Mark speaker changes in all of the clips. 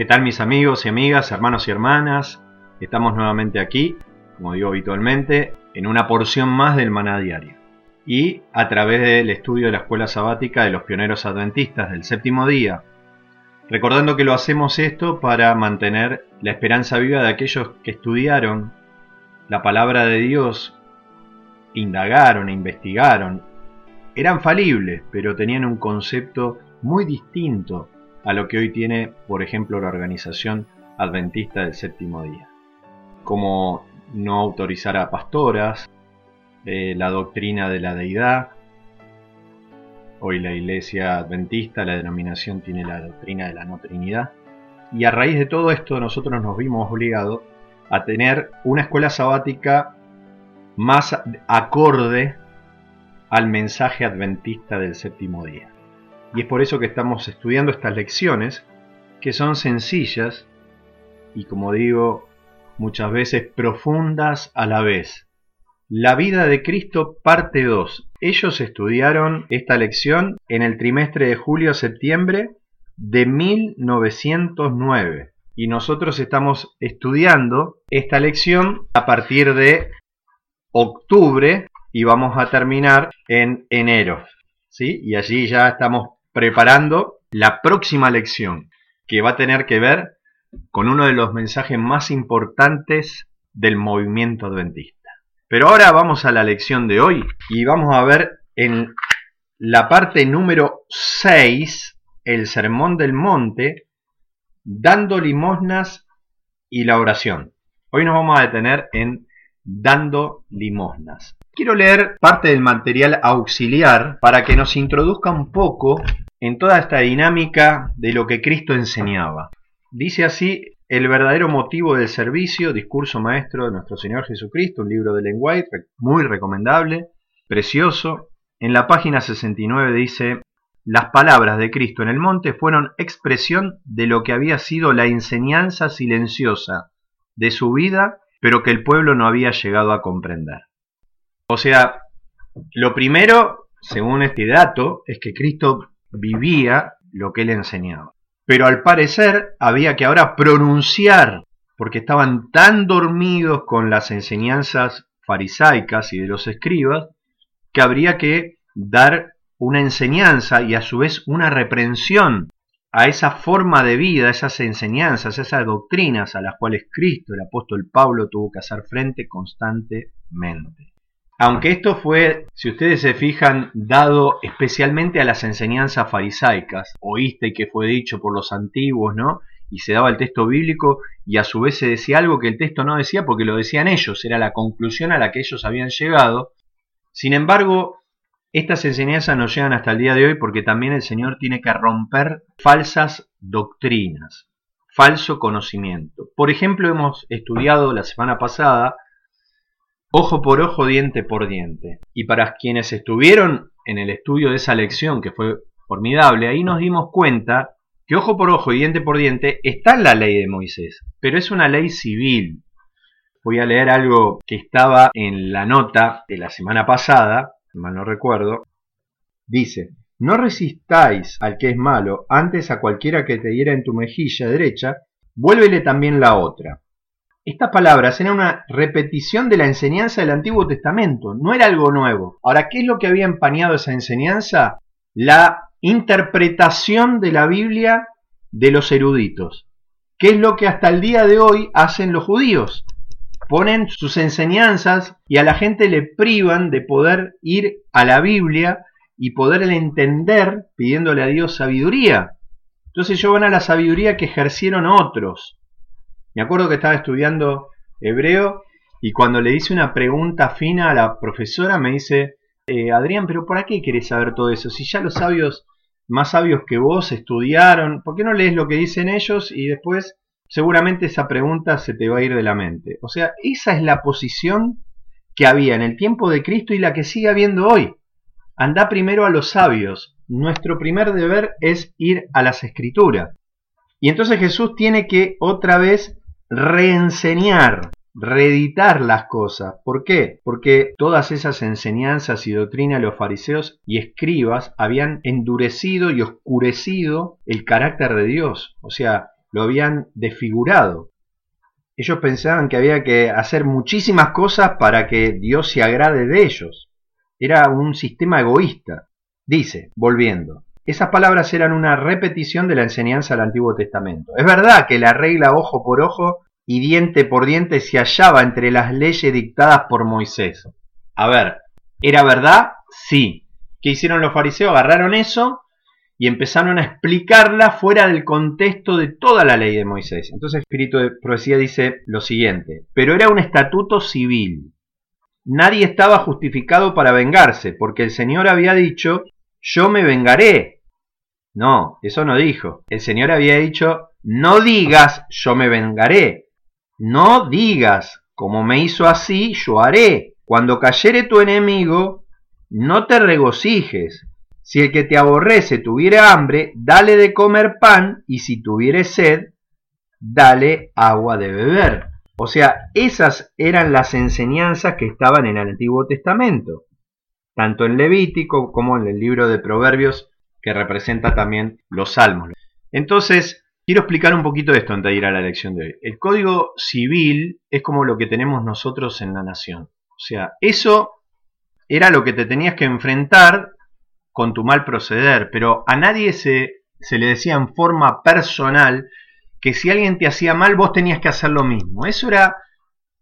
Speaker 1: ¿Qué tal mis amigos y amigas, hermanos y hermanas? Estamos nuevamente aquí, como digo habitualmente, en una porción más del maná diario. Y a través del estudio de la escuela sabática de los pioneros adventistas del séptimo día, recordando que lo hacemos esto para mantener la esperanza viva de aquellos que estudiaron la palabra de Dios, indagaron e investigaron, eran falibles, pero tenían un concepto muy distinto a lo que hoy tiene, por ejemplo, la organización adventista del séptimo día, como no autorizar a pastoras, eh, la doctrina de la deidad. Hoy la iglesia adventista, la denominación tiene la doctrina de la no trinidad. Y a raíz de todo esto nosotros nos vimos obligados a tener una escuela sabática más acorde al mensaje adventista del séptimo día. Y es por eso que estamos estudiando estas lecciones, que son sencillas y como digo muchas veces profundas a la vez. La vida de Cristo parte 2. Ellos estudiaron esta lección en el trimestre de julio-septiembre de 1909 y nosotros estamos estudiando esta lección a partir de octubre y vamos a terminar en enero. ¿sí? Y allí ya estamos preparando la próxima lección, que va a tener que ver con uno de los mensajes más importantes del movimiento adventista. Pero ahora vamos a la lección de hoy y vamos a ver en la parte número 6, el Sermón del Monte, dando limosnas y la oración. Hoy nos vamos a detener en dando limosnas. Quiero leer parte del material auxiliar para que nos introduzca un poco en toda esta dinámica de lo que Cristo enseñaba. Dice así el verdadero motivo del servicio, discurso maestro de nuestro Señor Jesucristo, un libro de lenguaje muy recomendable, precioso. En la página 69 dice, las palabras de Cristo en el monte fueron expresión de lo que había sido la enseñanza silenciosa de su vida, pero que el pueblo no había llegado a comprender. O sea, lo primero, según este dato, es que Cristo vivía lo que él enseñaba. Pero al parecer había que ahora pronunciar, porque estaban tan dormidos con las enseñanzas farisaicas y de los escribas, que habría que dar una enseñanza y a su vez una reprensión a esa forma de vida, a esas enseñanzas, a esas doctrinas a las cuales Cristo, el apóstol Pablo, tuvo que hacer frente constantemente. Aunque esto fue, si ustedes se fijan, dado especialmente a las enseñanzas farisaicas, oíste que fue dicho por los antiguos, ¿no? Y se daba el texto bíblico y a su vez se decía algo que el texto no decía porque lo decían ellos, era la conclusión a la que ellos habían llegado. Sin embargo, Estas enseñanzas nos llegan hasta el día de hoy porque también el Señor tiene que romper falsas doctrinas, falso conocimiento. Por ejemplo, hemos estudiado la semana pasada ojo por ojo, diente por diente. Y para quienes estuvieron en el estudio de esa lección, que fue formidable, ahí nos dimos cuenta que ojo por ojo y diente por diente está en la ley de Moisés, pero es una ley civil. Voy a leer algo que estaba en la nota de la semana pasada, mal no recuerdo. Dice, no resistáis al que es malo, antes a cualquiera que te diera en tu mejilla derecha, vuélvele también la otra. Estas palabras eran una repetición de la enseñanza del Antiguo Testamento, no era algo nuevo. Ahora, ¿qué es lo que había empañado esa enseñanza? La interpretación de la Biblia de los eruditos, que es lo que hasta el día de hoy hacen los judíos. Ponen sus enseñanzas y a la gente le privan de poder ir a la Biblia y poderle entender pidiéndole a Dios sabiduría. Entonces ellos van a la sabiduría que ejercieron otros. Me acuerdo que estaba estudiando hebreo y cuando le hice una pregunta fina a la profesora me dice, eh, Adrián, pero ¿para qué querés saber todo eso? Si ya los sabios más sabios que vos estudiaron, ¿por qué no lees lo que dicen ellos y después seguramente esa pregunta se te va a ir de la mente? O sea, esa es la posición que había en el tiempo de Cristo y la que sigue habiendo hoy. Anda primero a los sabios. Nuestro primer deber es ir a las escrituras. Y entonces Jesús tiene que otra vez reenseñar reeditar las cosas. ¿Por qué? Porque todas esas enseñanzas y doctrinas de los fariseos y escribas habían endurecido y oscurecido el carácter de Dios, o sea, lo habían desfigurado. Ellos pensaban que había que hacer muchísimas cosas para que Dios se agrade de ellos. Era un sistema egoísta. Dice, volviendo, esas palabras eran una repetición de la enseñanza del Antiguo Testamento. Es verdad que la regla ojo por ojo y diente por diente se hallaba entre las leyes dictadas por Moisés. A ver, ¿era verdad? Sí. ¿Qué hicieron los fariseos? Agarraron eso y empezaron a explicarla fuera del contexto de toda la ley de Moisés. Entonces el Espíritu de Profecía dice lo siguiente, pero era un estatuto civil. Nadie estaba justificado para vengarse, porque el Señor había dicho, yo me vengaré. No, eso no dijo. El Señor había dicho, no digas, yo me vengaré. No digas, como me hizo así, yo haré. Cuando cayere tu enemigo, no te regocijes. Si el que te aborrece tuviera hambre, dale de comer pan, y si tuviere sed, dale agua de beber. O sea, esas eran las enseñanzas que estaban en el Antiguo Testamento, tanto en Levítico como en el libro de Proverbios, que representa también los salmos. Entonces, Quiero explicar un poquito esto antes de ir a la elección de hoy. El código civil es como lo que tenemos nosotros en la nación. O sea, eso era lo que te tenías que enfrentar con tu mal proceder, pero a nadie se, se le decía en forma personal que si alguien te hacía mal vos tenías que hacer lo mismo. Eso era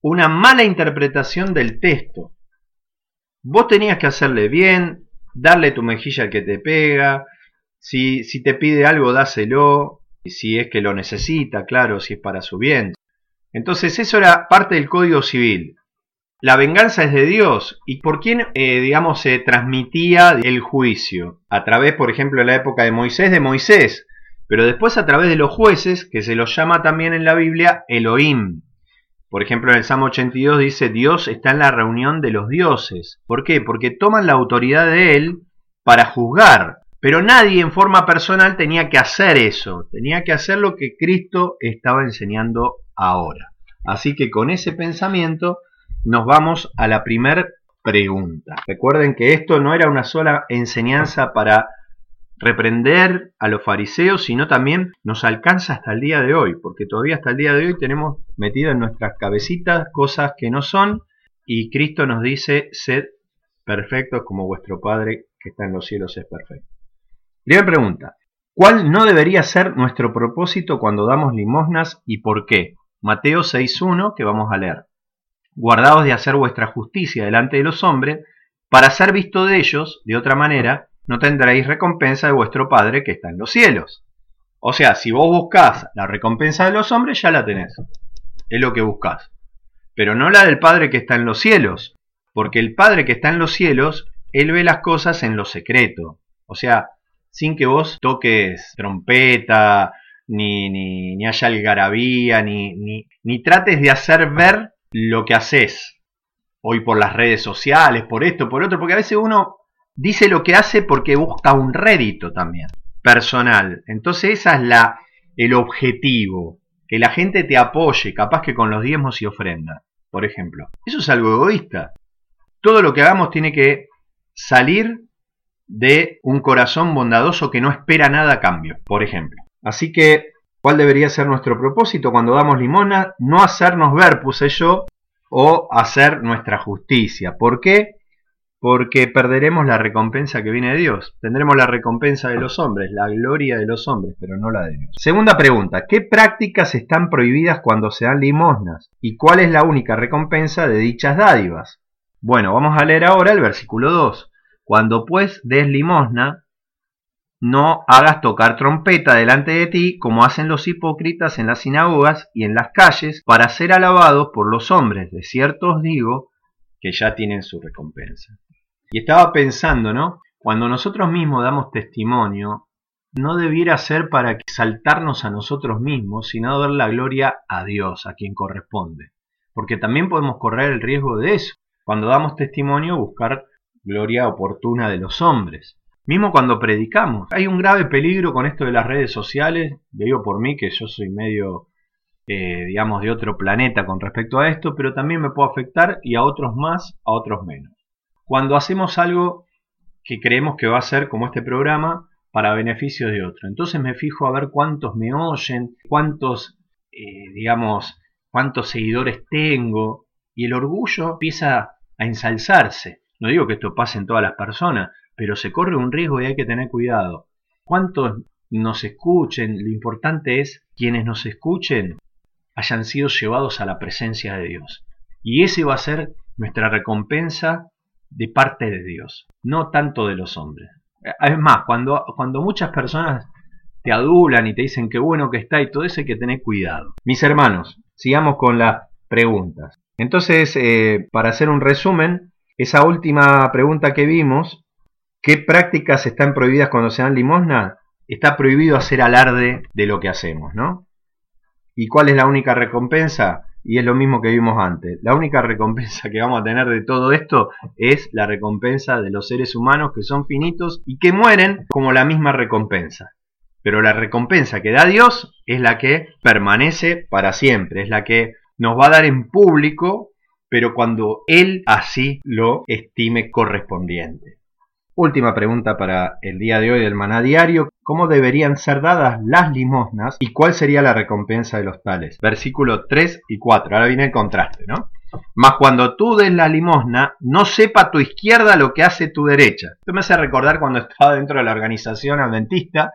Speaker 1: una mala interpretación del texto. Vos tenías que hacerle bien, darle tu mejilla al que te pega, si, si te pide algo, dáselo, si es que lo necesita, claro, si es para su bien. Entonces eso era parte del Código Civil. La venganza es de Dios. ¿Y por quién, eh, digamos, se transmitía el juicio? A través, por ejemplo, en la época de Moisés, de Moisés. Pero después a través de los jueces, que se los llama también en la Biblia Elohim. Por ejemplo, en el Salmo 82 dice, Dios está en la reunión de los dioses. ¿Por qué? Porque toman la autoridad de Él para juzgar. Pero nadie en forma personal tenía que hacer eso, tenía que hacer lo que Cristo estaba enseñando ahora. Así que con ese pensamiento nos vamos a la primera pregunta. Recuerden que esto no era una sola enseñanza para reprender a los fariseos, sino también nos alcanza hasta el día de hoy, porque todavía hasta el día de hoy tenemos metido en nuestras cabecitas cosas que no son, y Cristo nos dice, sed perfectos como vuestro Padre que está en los cielos es perfecto. Primera pregunta. ¿Cuál no debería ser nuestro propósito cuando damos limosnas y por qué? Mateo 6.1 que vamos a leer. Guardaos de hacer vuestra justicia delante de los hombres, para ser visto de ellos, de otra manera, no tendréis recompensa de vuestro Padre que está en los cielos. O sea, si vos buscás la recompensa de los hombres, ya la tenés. Es lo que buscás. Pero no la del Padre que está en los cielos, porque el Padre que está en los cielos Él ve las cosas en lo secreto. O sea, sin que vos toques trompeta, ni, ni, ni haya algarabía, ni, ni, ni trates de hacer ver lo que haces. Hoy por las redes sociales, por esto, por otro, porque a veces uno dice lo que hace porque busca un rédito también, personal. Entonces esa es la, el objetivo, que la gente te apoye, capaz que con los diezmos y ofrendas, por ejemplo. Eso es algo egoísta. Todo lo que hagamos tiene que salir de un corazón bondadoso que no espera nada a cambio, por ejemplo. Así que, ¿cuál debería ser nuestro propósito cuando damos limona? No hacernos ver, puse yo, o hacer nuestra justicia. ¿Por qué? Porque perderemos la recompensa que viene de Dios. Tendremos la recompensa de los hombres, la gloria de los hombres, pero no la de Dios. Segunda pregunta, ¿qué prácticas están prohibidas cuando se dan limosnas? ¿Y cuál es la única recompensa de dichas dádivas? Bueno, vamos a leer ahora el versículo 2. Cuando pues des limosna, no hagas tocar trompeta delante de ti como hacen los hipócritas en las sinagogas y en las calles para ser alabados por los hombres. De cierto os digo que ya tienen su recompensa. Y estaba pensando, ¿no? Cuando nosotros mismos damos testimonio, no debiera ser para exaltarnos a nosotros mismos, sino dar la gloria a Dios, a quien corresponde. Porque también podemos correr el riesgo de eso. Cuando damos testimonio, buscar gloria oportuna de los hombres. Mismo cuando predicamos. Hay un grave peligro con esto de las redes sociales. Digo por mí que yo soy medio, eh, digamos, de otro planeta con respecto a esto, pero también me puede afectar y a otros más, a otros menos. Cuando hacemos algo que creemos que va a ser como este programa para beneficio de otro. Entonces me fijo a ver cuántos me oyen, cuántos, eh, digamos, cuántos seguidores tengo y el orgullo empieza a ensalzarse. No digo que esto pase en todas las personas, pero se corre un riesgo y hay que tener cuidado. ¿Cuántos nos escuchen? Lo importante es quienes nos escuchen hayan sido llevados a la presencia de Dios. Y ese va a ser nuestra recompensa de parte de Dios, no tanto de los hombres. Es más, cuando, cuando muchas personas te adulan y te dicen qué bueno que está y todo eso hay que tener cuidado. Mis hermanos, sigamos con las preguntas. Entonces, eh, para hacer un resumen, esa última pregunta que vimos ¿Qué prácticas están prohibidas cuando se dan limosna? Está prohibido hacer alarde de lo que hacemos, ¿no? ¿Y cuál es la única recompensa? Y es lo mismo que vimos antes. La única recompensa que vamos a tener de todo esto es la recompensa de los seres humanos que son finitos y que mueren como la misma recompensa. Pero la recompensa que da Dios es la que permanece para siempre, es la que nos va a dar en público, pero cuando Él así lo estime correspondiente. Última pregunta para el día de hoy del maná diario. ¿Cómo deberían ser dadas las limosnas y cuál sería la recompensa de los tales? Versículo 3 y 4. Ahora viene el contraste, ¿no? Mas cuando tú des la limosna, no sepa tu izquierda lo que hace tu derecha. Esto me hace recordar cuando estaba dentro de la organización adventista,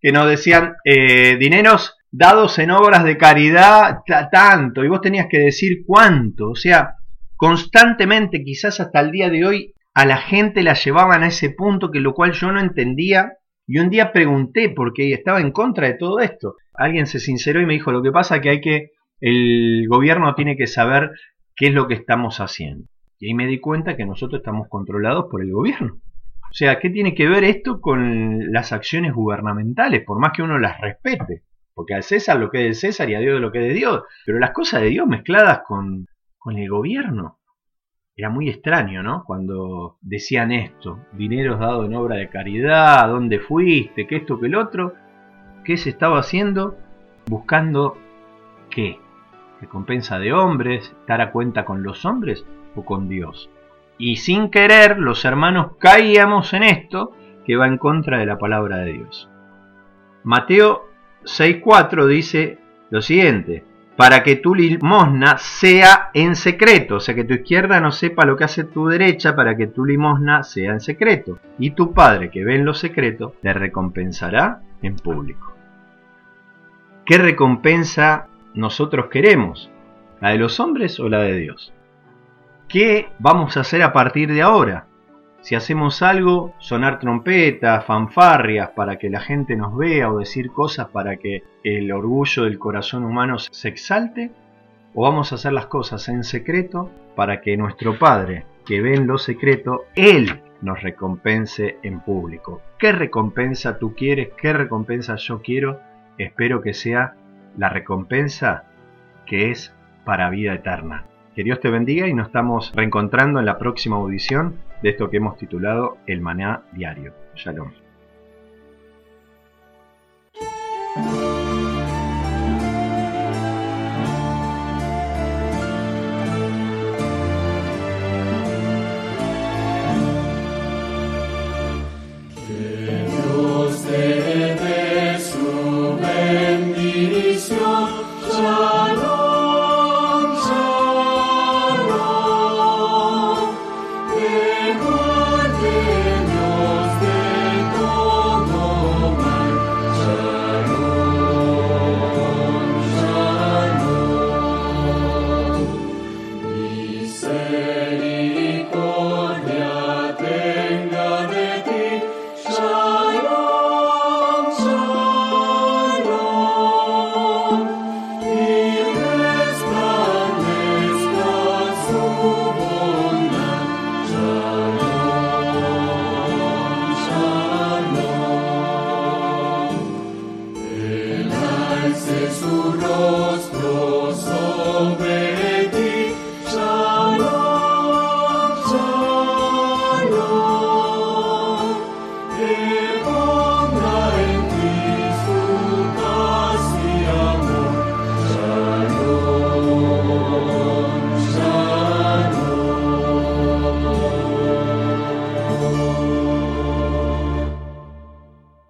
Speaker 1: que nos decían eh, dineros dados en obras de caridad tanto, y vos tenías que decir cuánto. O sea, constantemente, quizás hasta el día de hoy, a la gente la llevaban a ese punto que lo cual yo no entendía y un día pregunté porque estaba en contra de todo esto. Alguien se sinceró y me dijo, lo que pasa es que hay que, el gobierno tiene que saber qué es lo que estamos haciendo. Y ahí me di cuenta que nosotros estamos controlados por el gobierno. O sea, ¿qué tiene que ver esto con las acciones gubernamentales? Por más que uno las respete. Porque al César lo que es del César y a Dios lo que es de Dios. Pero las cosas de Dios mezcladas con, con el gobierno. Era muy extraño, ¿no? Cuando decían esto, dineros dados en obra de caridad, dónde fuiste, que esto, que el otro. ¿Qué se estaba haciendo? Buscando qué? Recompensa de hombres, estar a cuenta con los hombres o con Dios. Y sin querer, los hermanos caíamos en esto que va en contra de la palabra de Dios. Mateo 6.4 dice lo siguiente, para que tu limosna sea en secreto, o sea que tu izquierda no sepa lo que hace tu derecha, para que tu limosna sea en secreto. Y tu Padre que ve en lo secreto, te recompensará en público. ¿Qué recompensa nosotros queremos? ¿La de los hombres o la de Dios? ¿Qué vamos a hacer a partir de ahora? Si hacemos algo, sonar trompetas, fanfarrias para que la gente nos vea o decir cosas para que el orgullo del corazón humano se exalte, o vamos a hacer las cosas en secreto para que nuestro Padre, que ve en lo secreto, Él nos recompense en público. ¿Qué recompensa tú quieres? ¿Qué recompensa yo quiero? Espero que sea la recompensa que es para vida eterna. Que Dios te bendiga y nos estamos reencontrando en la próxima audición de esto que hemos titulado El Maná Diario. Shalom.